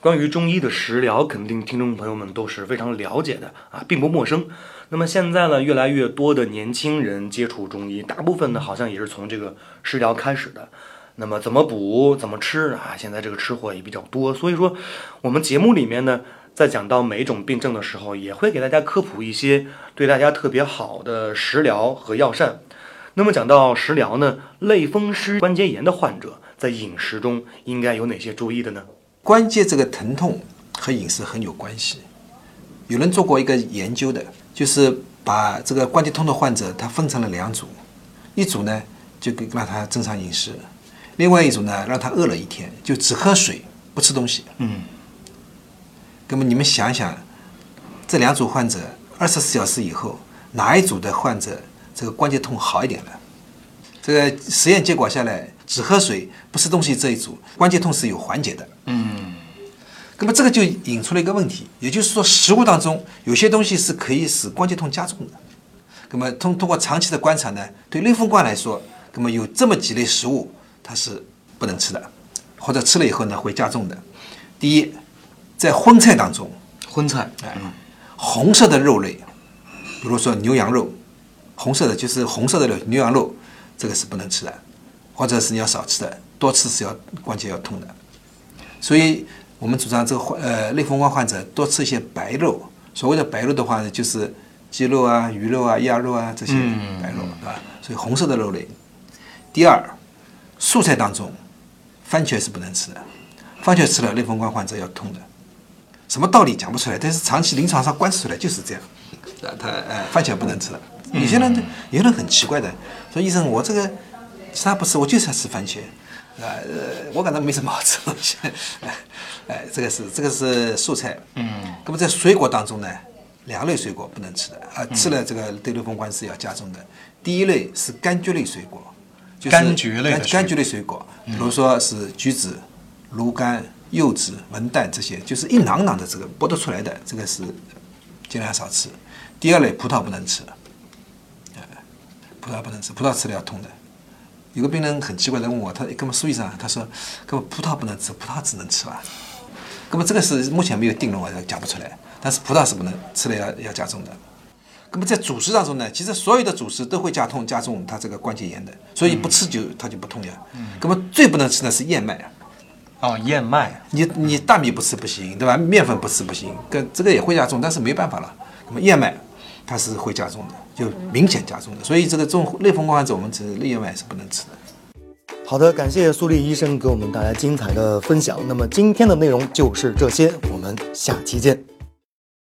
关于中医的食疗，肯定听众朋友们都是非常了解的啊，并不陌生。那么现在呢，越来越多的年轻人接触中医，大部分呢好像也是从这个食疗开始的。那么怎么补，怎么吃啊？现在这个吃货也比较多，所以说我们节目里面呢，在讲到每一种病症的时候，也会给大家科普一些对大家特别好的食疗和药膳。那么讲到食疗呢，类风湿关节炎的患者在饮食中应该有哪些注意的呢？关节这个疼痛和饮食很有关系。有人做过一个研究的，就是把这个关节痛的患者他分成了两组，一组呢就给让他正常饮食，另外一组呢让他饿了一天，就只喝水不吃东西。嗯，那么你们想想，这两组患者二十四小时以后，哪一组的患者这个关节痛好一点了？这个实验结果下来，只喝水不吃东西这一组关节痛是有缓解的。嗯，那么这个就引出了一个问题，也就是说，食物当中有些东西是可以使关节痛加重的。那么通通过长期的观察呢，对类风关来说，那么有这么几类食物它是不能吃的，或者吃了以后呢会加重的。第一，在荤菜当中，荤菜，哎，红色的肉类，比如说牛羊肉，红色的就是红色的，牛羊肉，这个是不能吃的，或者是你要少吃的，多吃是要关节要痛的。所以我们主张这个患呃类风关患者多吃一些白肉。所谓的白肉的话呢，就是鸡肉啊、鱼肉啊、鸭肉啊这些白肉，对吧？所以红色的肉类。第二，蔬菜当中，番茄是不能吃的，番茄吃了类风关患者要痛的。什么道理讲不出来，但是长期临床上观察出来就是这样。啊，他呃番茄不能吃了。有些人有些人很奇怪的说，医生我这个其他不吃，我就是要吃番茄。啊呃，我感到没什么好吃的东西。哎哎，这个是这个是素菜。嗯，那么在水果当中呢，两类水果不能吃的啊，吃了这个对类风关是要加重的。第一类是柑橘类水果，就是柑橘类的柑柑橘类水果，比如说是橘子、芦柑、柚子、文旦这些，就是一囊囊的这个剥得出来的，这个是尽量少吃。第二类葡萄不能吃，哎，葡萄不能吃，葡萄吃了要痛的。有个病人很奇怪的问我，他跟我们苏医生啊，他说，根本葡萄不能吃，葡萄只能吃吧？那么这个是目前没有定论，我讲不出来。但是葡萄是不能吃了要要加重的。那么在主食当中呢，其实所有的主食都会加痛加重它这个关节炎的，所以不吃就它就不痛呀。那么最不能吃的是燕麦啊，哦，燕麦，你你大米不吃不行，对吧？面粉不吃不行，跟这个也会加重，但是没办法了。那么燕麦它是会加重的，就明显加重的。所以这个这种类风关患者，我们吃类燕麦是不能吃的。好的，感谢苏丽医生给我们带来精彩的分享。那么今天的内容就是这些，我们下期见。